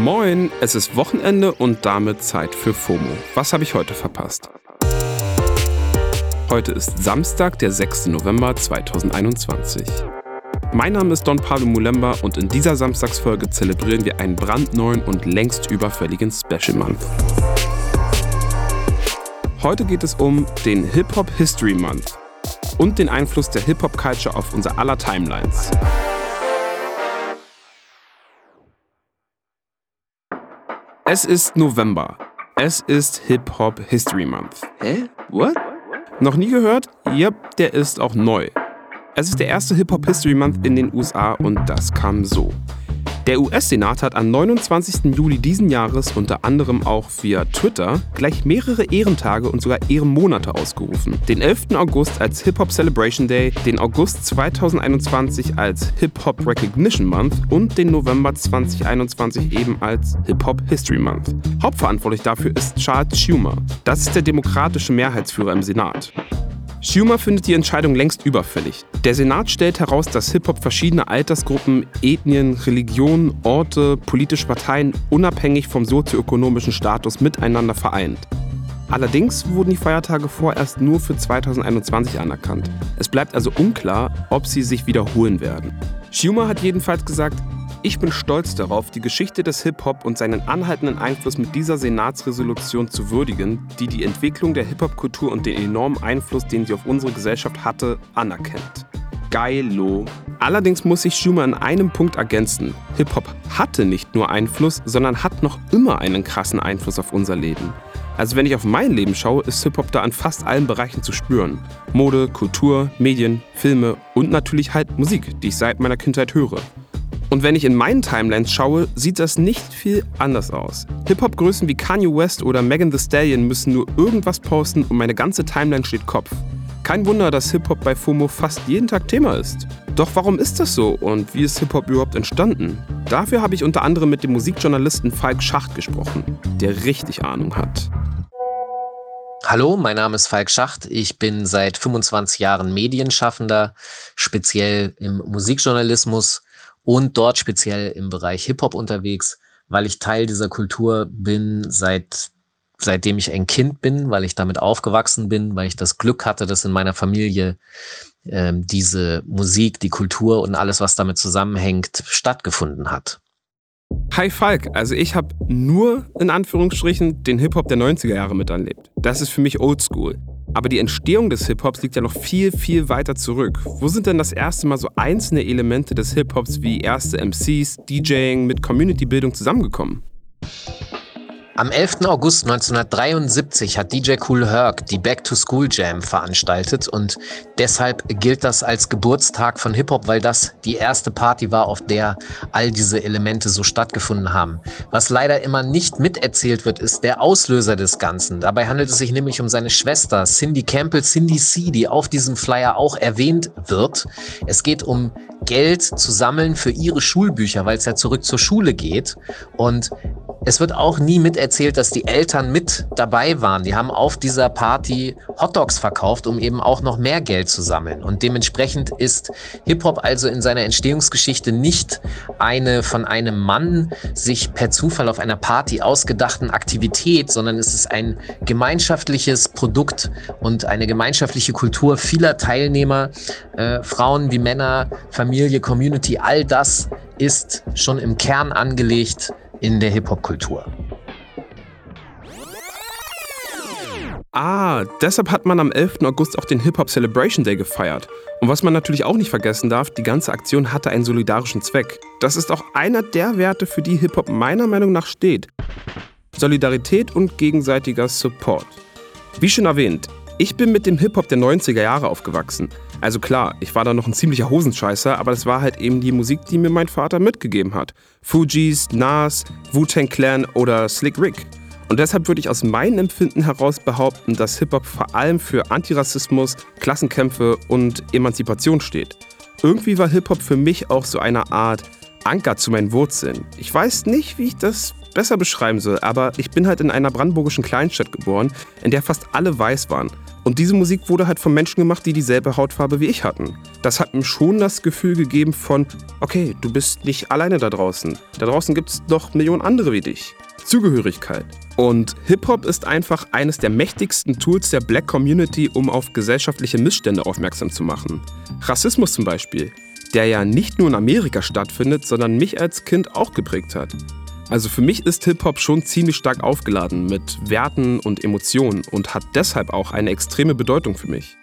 Moin, es ist Wochenende und damit Zeit für FOMO. Was habe ich heute verpasst? Heute ist Samstag, der 6. November 2021. Mein Name ist Don Pablo Mulemba und in dieser Samstagsfolge zelebrieren wir einen brandneuen und längst überfälligen Special Month. Heute geht es um den Hip-Hop History Month und den Einfluss der Hip-Hop-Culture auf unser aller Timelines. Es ist November. Es ist Hip-Hop History Month. Hä? What? Noch nie gehört? Yep, der ist auch neu. Es ist der erste Hip-Hop History Month in den USA und das kam so. Der US-Senat hat am 29. Juli diesen Jahres unter anderem auch via Twitter gleich mehrere Ehrentage und sogar Ehrenmonate ausgerufen. Den 11. August als Hip-Hop Celebration Day, den August 2021 als Hip-Hop Recognition Month und den November 2021 eben als Hip-Hop History Month. Hauptverantwortlich dafür ist Charles Schumer. Das ist der demokratische Mehrheitsführer im Senat. Schumer findet die Entscheidung längst überfällig. Der Senat stellt heraus, dass Hip-Hop verschiedene Altersgruppen, Ethnien, Religionen, Orte, politische Parteien unabhängig vom sozioökonomischen Status miteinander vereint. Allerdings wurden die Feiertage vorerst nur für 2021 anerkannt. Es bleibt also unklar, ob sie sich wiederholen werden. Schumer hat jedenfalls gesagt, ich bin stolz darauf, die Geschichte des Hip-Hop und seinen anhaltenden Einfluss mit dieser Senatsresolution zu würdigen, die die Entwicklung der Hip-Hop-Kultur und den enormen Einfluss, den sie auf unsere Gesellschaft hatte, anerkennt. Geilo. Allerdings muss sich Schumer in einem Punkt ergänzen. Hip-Hop hatte nicht nur Einfluss, sondern hat noch immer einen krassen Einfluss auf unser Leben. Also wenn ich auf mein Leben schaue, ist Hip-Hop da an fast allen Bereichen zu spüren. Mode, Kultur, Medien, Filme und natürlich halt Musik, die ich seit meiner Kindheit höre. Und wenn ich in meinen Timelines schaue, sieht das nicht viel anders aus. Hip-Hop-Größen wie Kanye West oder Megan Thee Stallion müssen nur irgendwas posten und meine ganze Timeline steht Kopf. Kein Wunder, dass Hip-Hop bei FOMO fast jeden Tag Thema ist. Doch warum ist das so und wie ist Hip-Hop überhaupt entstanden? Dafür habe ich unter anderem mit dem Musikjournalisten Falk Schacht gesprochen, der richtig Ahnung hat. Hallo, mein Name ist Falk Schacht. Ich bin seit 25 Jahren Medienschaffender, speziell im Musikjournalismus und dort speziell im Bereich Hip-Hop unterwegs, weil ich Teil dieser Kultur bin seit seitdem ich ein Kind bin, weil ich damit aufgewachsen bin, weil ich das Glück hatte, dass in meiner Familie ähm, diese Musik, die Kultur und alles, was damit zusammenhängt, stattgefunden hat. Hi Falk, also ich habe nur in Anführungsstrichen den Hip-Hop der 90er Jahre miterlebt. Das ist für mich oldschool. Aber die Entstehung des Hip-Hops liegt ja noch viel, viel weiter zurück. Wo sind denn das erste Mal so einzelne Elemente des Hip-Hops wie erste MCs, DJing mit Community-Bildung zusammengekommen? Am 11. August 1973 hat DJ Cool Herc die Back to School Jam veranstaltet und deshalb gilt das als Geburtstag von Hip-Hop, weil das die erste Party war, auf der all diese Elemente so stattgefunden haben. Was leider immer nicht miterzählt wird, ist der Auslöser des Ganzen. Dabei handelt es sich nämlich um seine Schwester Cindy Campbell, Cindy C, die auf diesem Flyer auch erwähnt wird. Es geht um Geld zu sammeln für ihre Schulbücher, weil es ja zurück zur Schule geht. Und es wird auch nie miterzählt, dass die Eltern mit dabei waren. Die haben auf dieser Party Hotdogs verkauft, um eben auch noch mehr Geld zu sammeln. Und dementsprechend ist Hip-Hop also in seiner Entstehungsgeschichte nicht eine von einem Mann sich per Zufall auf einer Party ausgedachten Aktivität, sondern es ist ein gemeinschaftliches Produkt und eine gemeinschaftliche Kultur vieler Teilnehmer, äh, Frauen wie Männer, Familie, Community, all das ist schon im Kern angelegt in der Hip-Hop-Kultur. Ah, deshalb hat man am 11. August auch den Hip-Hop Celebration Day gefeiert. Und was man natürlich auch nicht vergessen darf, die ganze Aktion hatte einen solidarischen Zweck. Das ist auch einer der Werte, für die Hip-Hop meiner Meinung nach steht. Solidarität und gegenseitiger Support. Wie schon erwähnt, ich bin mit dem Hip-Hop der 90er Jahre aufgewachsen. Also klar, ich war da noch ein ziemlicher Hosenscheißer, aber das war halt eben die Musik, die mir mein Vater mitgegeben hat. Fugees, Nas, Wu-Tang Clan oder Slick Rick. Und deshalb würde ich aus meinem Empfinden heraus behaupten, dass Hip-Hop vor allem für Antirassismus, Klassenkämpfe und Emanzipation steht. Irgendwie war Hip-Hop für mich auch so eine Art Anker zu meinen Wurzeln. Ich weiß nicht, wie ich das besser beschreiben soll, aber ich bin halt in einer brandenburgischen Kleinstadt geboren, in der fast alle weiß waren. Und diese Musik wurde halt von Menschen gemacht, die dieselbe Hautfarbe wie ich hatten. Das hat mir schon das Gefühl gegeben von, okay, du bist nicht alleine da draußen. Da draußen gibt es noch Millionen andere wie dich. Zugehörigkeit. Und Hip-Hop ist einfach eines der mächtigsten Tools der Black Community, um auf gesellschaftliche Missstände aufmerksam zu machen. Rassismus zum Beispiel, der ja nicht nur in Amerika stattfindet, sondern mich als Kind auch geprägt hat. Also für mich ist Hip-Hop schon ziemlich stark aufgeladen mit Werten und Emotionen und hat deshalb auch eine extreme Bedeutung für mich.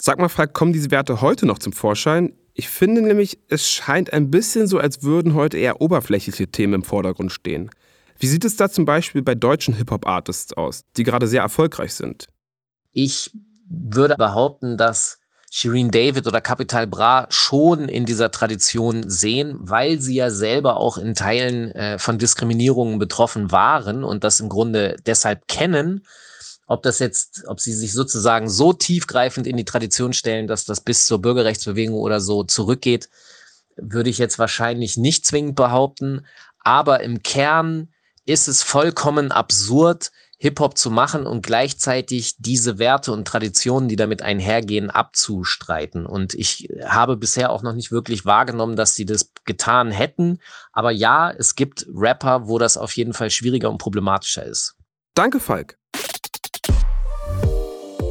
Sag mal, Frank, kommen diese Werte heute noch zum Vorschein? Ich finde nämlich, es scheint ein bisschen so, als würden heute eher oberflächliche Themen im Vordergrund stehen. Wie sieht es da zum Beispiel bei deutschen Hip-Hop-Artists aus, die gerade sehr erfolgreich sind? Ich würde behaupten, dass Shireen David oder Capital Bra schon in dieser Tradition sehen, weil sie ja selber auch in Teilen äh, von Diskriminierungen betroffen waren und das im Grunde deshalb kennen. Ob das jetzt, ob sie sich sozusagen so tiefgreifend in die Tradition stellen, dass das bis zur Bürgerrechtsbewegung oder so zurückgeht, würde ich jetzt wahrscheinlich nicht zwingend behaupten. Aber im Kern ist es vollkommen absurd, Hip-Hop zu machen und gleichzeitig diese Werte und Traditionen, die damit einhergehen, abzustreiten. Und ich habe bisher auch noch nicht wirklich wahrgenommen, dass sie das getan hätten. Aber ja, es gibt Rapper, wo das auf jeden Fall schwieriger und problematischer ist. Danke, Falk.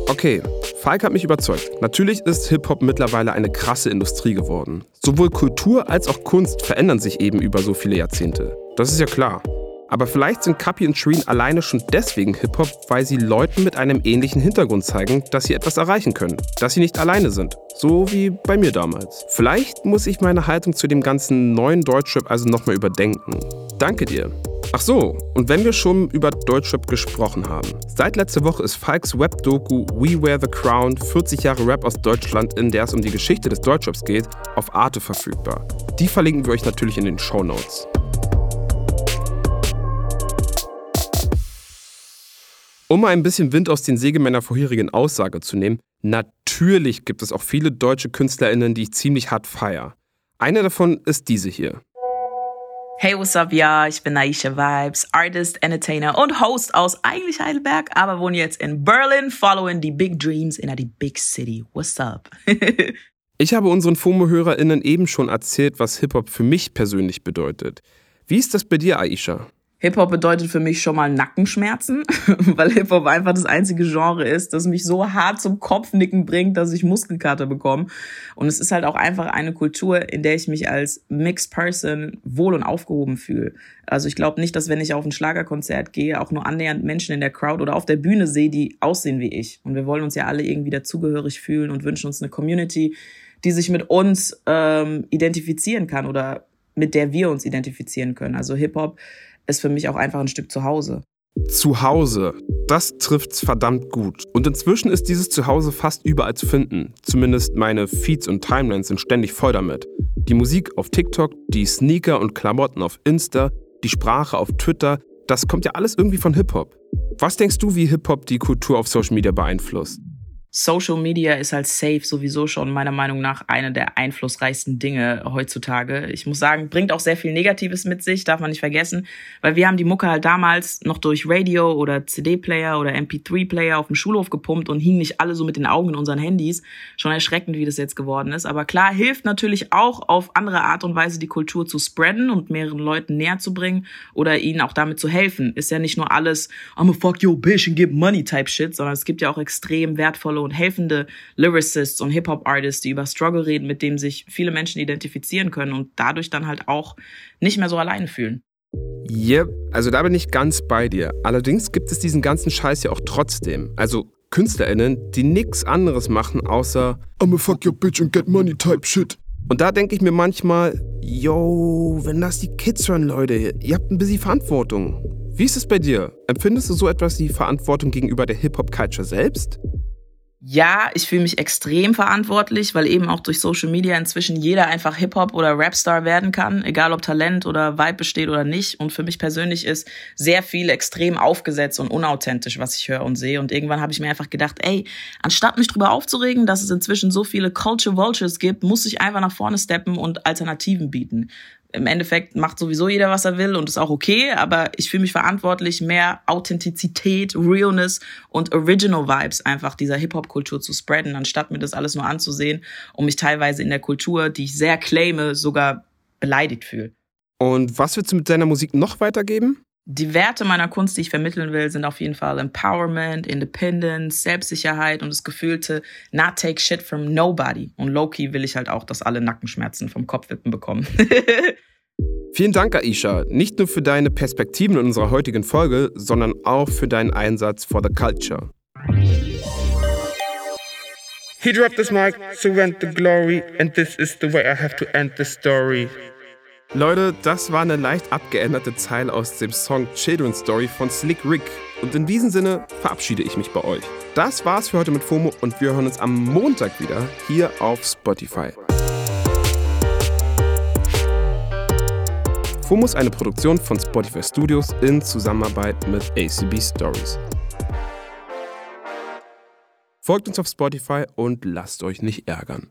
Okay, Falk hat mich überzeugt. Natürlich ist Hip-Hop mittlerweile eine krasse Industrie geworden. Sowohl Kultur als auch Kunst verändern sich eben über so viele Jahrzehnte. Das ist ja klar. Aber vielleicht sind Kapi und Shreen alleine schon deswegen Hip-Hop, weil sie Leuten mit einem ähnlichen Hintergrund zeigen, dass sie etwas erreichen können, dass sie nicht alleine sind. So wie bei mir damals. Vielleicht muss ich meine Haltung zu dem ganzen neuen Deutschrap also nochmal überdenken. Danke dir. Ach so, und wenn wir schon über Deutschrap gesprochen haben. Seit letzter Woche ist Falks Webdoku We Wear the Crown 40 Jahre Rap aus Deutschland, in der es um die Geschichte des Deutschraps geht, auf Arte verfügbar. Die verlinken wir euch natürlich in den Show Notes. Um mal ein bisschen Wind aus den Segeln meiner vorherigen Aussage zu nehmen, natürlich gibt es auch viele deutsche KünstlerInnen, die ich ziemlich hart feier. Eine davon ist diese hier. Hey, what's up, ja? Ich bin Aisha Vibes, Artist, Entertainer und Host aus eigentlich Heidelberg, aber wohne jetzt in Berlin, following the big dreams in a big city. What's up? ich habe unseren FOMO-HörerInnen eben schon erzählt, was Hip-Hop für mich persönlich bedeutet. Wie ist das bei dir, Aisha? Hip-Hop bedeutet für mich schon mal Nackenschmerzen, weil Hip-Hop einfach das einzige Genre ist, das mich so hart zum Kopfnicken bringt, dass ich Muskelkater bekomme. Und es ist halt auch einfach eine Kultur, in der ich mich als Mixed Person wohl und aufgehoben fühle. Also ich glaube nicht, dass wenn ich auf ein Schlagerkonzert gehe, auch nur annähernd Menschen in der Crowd oder auf der Bühne sehe, die aussehen wie ich. Und wir wollen uns ja alle irgendwie dazugehörig fühlen und wünschen uns eine Community, die sich mit uns ähm, identifizieren kann oder mit der wir uns identifizieren können. Also Hip-Hop ist für mich auch einfach ein Stück Zuhause. Zuhause, das trifft's verdammt gut. Und inzwischen ist dieses Zuhause fast überall zu finden. Zumindest meine Feeds und Timelines sind ständig voll damit. Die Musik auf TikTok, die Sneaker und Klamotten auf Insta, die Sprache auf Twitter, das kommt ja alles irgendwie von Hip-Hop. Was denkst du, wie Hip-Hop die Kultur auf Social Media beeinflusst? Social Media ist halt safe sowieso schon meiner Meinung nach eine der einflussreichsten Dinge heutzutage. Ich muss sagen, bringt auch sehr viel Negatives mit sich, darf man nicht vergessen, weil wir haben die Mucke halt damals noch durch Radio oder CD-Player oder MP3-Player auf dem Schulhof gepumpt und hingen nicht alle so mit den Augen in unseren Handys. Schon erschreckend, wie das jetzt geworden ist. Aber klar, hilft natürlich auch auf andere Art und Weise die Kultur zu spreaden und mehreren Leuten näher zu bringen oder ihnen auch damit zu helfen. Ist ja nicht nur alles, I'm a fuck your bitch and give money type shit, sondern es gibt ja auch extrem wertvolle und helfende Lyricists und Hip-Hop-Artists, die über Struggle reden, mit dem sich viele Menschen identifizieren können und dadurch dann halt auch nicht mehr so alleine fühlen. Yep, also da bin ich ganz bei dir. Allerdings gibt es diesen ganzen Scheiß ja auch trotzdem. Also KünstlerInnen, die nichts anderes machen, außer I'm a fuck your bitch and get money type shit. Und da denke ich mir manchmal, yo, wenn das die Kids hören, Leute, ihr habt ein bisschen Verantwortung. Wie ist es bei dir? Empfindest du so etwas wie Verantwortung gegenüber der Hip-Hop-Culture selbst? Ja, ich fühle mich extrem verantwortlich, weil eben auch durch Social Media inzwischen jeder einfach Hip-Hop oder Rapstar werden kann, egal ob Talent oder Vibe besteht oder nicht. Und für mich persönlich ist sehr viel extrem aufgesetzt und unauthentisch, was ich höre und sehe. Und irgendwann habe ich mir einfach gedacht, ey, anstatt mich drüber aufzuregen, dass es inzwischen so viele Culture Vultures gibt, muss ich einfach nach vorne steppen und Alternativen bieten im Endeffekt macht sowieso jeder, was er will und ist auch okay, aber ich fühle mich verantwortlich, mehr Authentizität, Realness und Original Vibes einfach dieser Hip-Hop-Kultur zu spreaden, anstatt mir das alles nur anzusehen und mich teilweise in der Kultur, die ich sehr claime, sogar beleidigt fühle. Und was willst du mit deiner Musik noch weitergeben? Die Werte meiner Kunst, die ich vermitteln will, sind auf jeden Fall Empowerment, Independence, Selbstsicherheit und das gefühlte Not take shit from nobody. Und low-key will ich halt auch, dass alle Nackenschmerzen vom Kopfwippen bekommen. Vielen Dank, Aisha, nicht nur für deine Perspektiven in unserer heutigen Folge, sondern auch für deinen Einsatz for the culture. He dropped this mic, so went the glory, and this is the way I have to end the story. Leute, das war eine leicht abgeänderte Zeile aus dem Song Children's Story von Slick Rick. Und in diesem Sinne verabschiede ich mich bei euch. Das war's für heute mit FOMO und wir hören uns am Montag wieder hier auf Spotify. FOMO ist eine Produktion von Spotify Studios in Zusammenarbeit mit ACB Stories. Folgt uns auf Spotify und lasst euch nicht ärgern.